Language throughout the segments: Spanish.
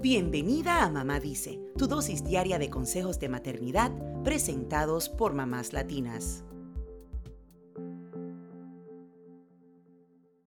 Bienvenida a Mamá Dice, tu dosis diaria de consejos de maternidad presentados por mamás latinas.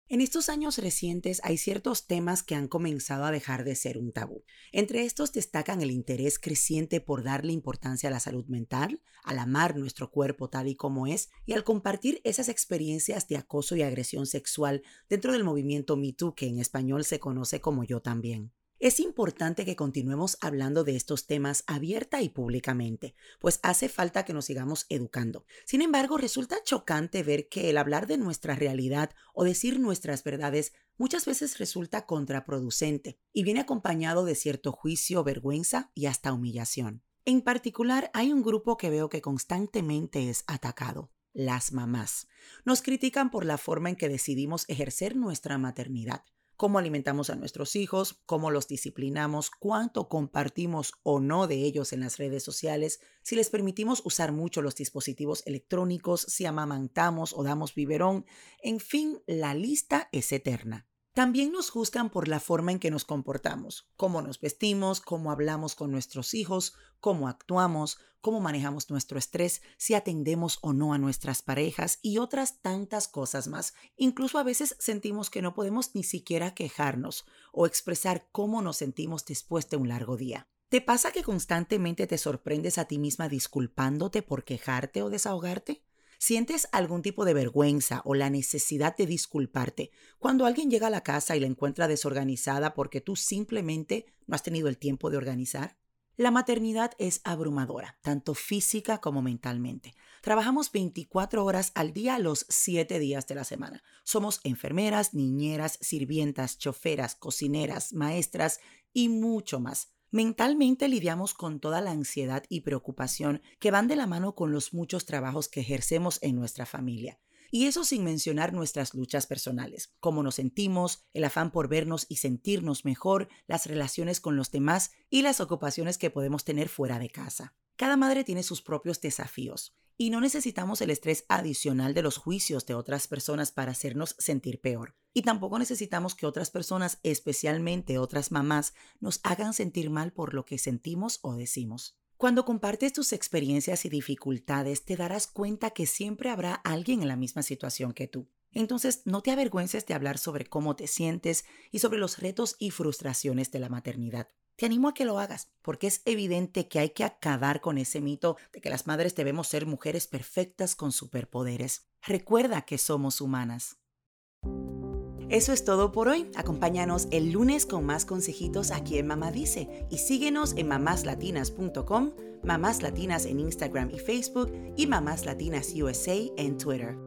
En estos años recientes hay ciertos temas que han comenzado a dejar de ser un tabú. Entre estos destacan el interés creciente por darle importancia a la salud mental, al amar nuestro cuerpo tal y como es y al compartir esas experiencias de acoso y agresión sexual dentro del movimiento MeToo que en español se conoce como yo también. Es importante que continuemos hablando de estos temas abierta y públicamente, pues hace falta que nos sigamos educando. Sin embargo, resulta chocante ver que el hablar de nuestra realidad o decir nuestras verdades muchas veces resulta contraproducente y viene acompañado de cierto juicio, vergüenza y hasta humillación. En particular, hay un grupo que veo que constantemente es atacado, las mamás. Nos critican por la forma en que decidimos ejercer nuestra maternidad cómo alimentamos a nuestros hijos, cómo los disciplinamos, cuánto compartimos o no de ellos en las redes sociales, si les permitimos usar mucho los dispositivos electrónicos, si amamantamos o damos biberón, en fin, la lista es eterna. También nos juzgan por la forma en que nos comportamos, cómo nos vestimos, cómo hablamos con nuestros hijos, cómo actuamos, cómo manejamos nuestro estrés, si atendemos o no a nuestras parejas y otras tantas cosas más. Incluso a veces sentimos que no podemos ni siquiera quejarnos o expresar cómo nos sentimos después de un largo día. ¿Te pasa que constantemente te sorprendes a ti misma disculpándote por quejarte o desahogarte? ¿Sientes algún tipo de vergüenza o la necesidad de disculparte cuando alguien llega a la casa y la encuentra desorganizada porque tú simplemente no has tenido el tiempo de organizar? La maternidad es abrumadora, tanto física como mentalmente. Trabajamos 24 horas al día los 7 días de la semana. Somos enfermeras, niñeras, sirvientas, choferas, cocineras, maestras y mucho más. Mentalmente lidiamos con toda la ansiedad y preocupación que van de la mano con los muchos trabajos que ejercemos en nuestra familia. Y eso sin mencionar nuestras luchas personales, cómo nos sentimos, el afán por vernos y sentirnos mejor, las relaciones con los demás y las ocupaciones que podemos tener fuera de casa. Cada madre tiene sus propios desafíos y no necesitamos el estrés adicional de los juicios de otras personas para hacernos sentir peor. Y tampoco necesitamos que otras personas, especialmente otras mamás, nos hagan sentir mal por lo que sentimos o decimos. Cuando compartes tus experiencias y dificultades, te darás cuenta que siempre habrá alguien en la misma situación que tú. Entonces, no te avergüences de hablar sobre cómo te sientes y sobre los retos y frustraciones de la maternidad. Te animo a que lo hagas, porque es evidente que hay que acabar con ese mito de que las madres debemos ser mujeres perfectas con superpoderes. Recuerda que somos humanas. Eso es todo por hoy. Acompáñanos el lunes con más consejitos aquí en Mamá Dice y síguenos en mamáslatinas.com, Mamás Latinas en Instagram y Facebook y Mamás Latinas USA en Twitter.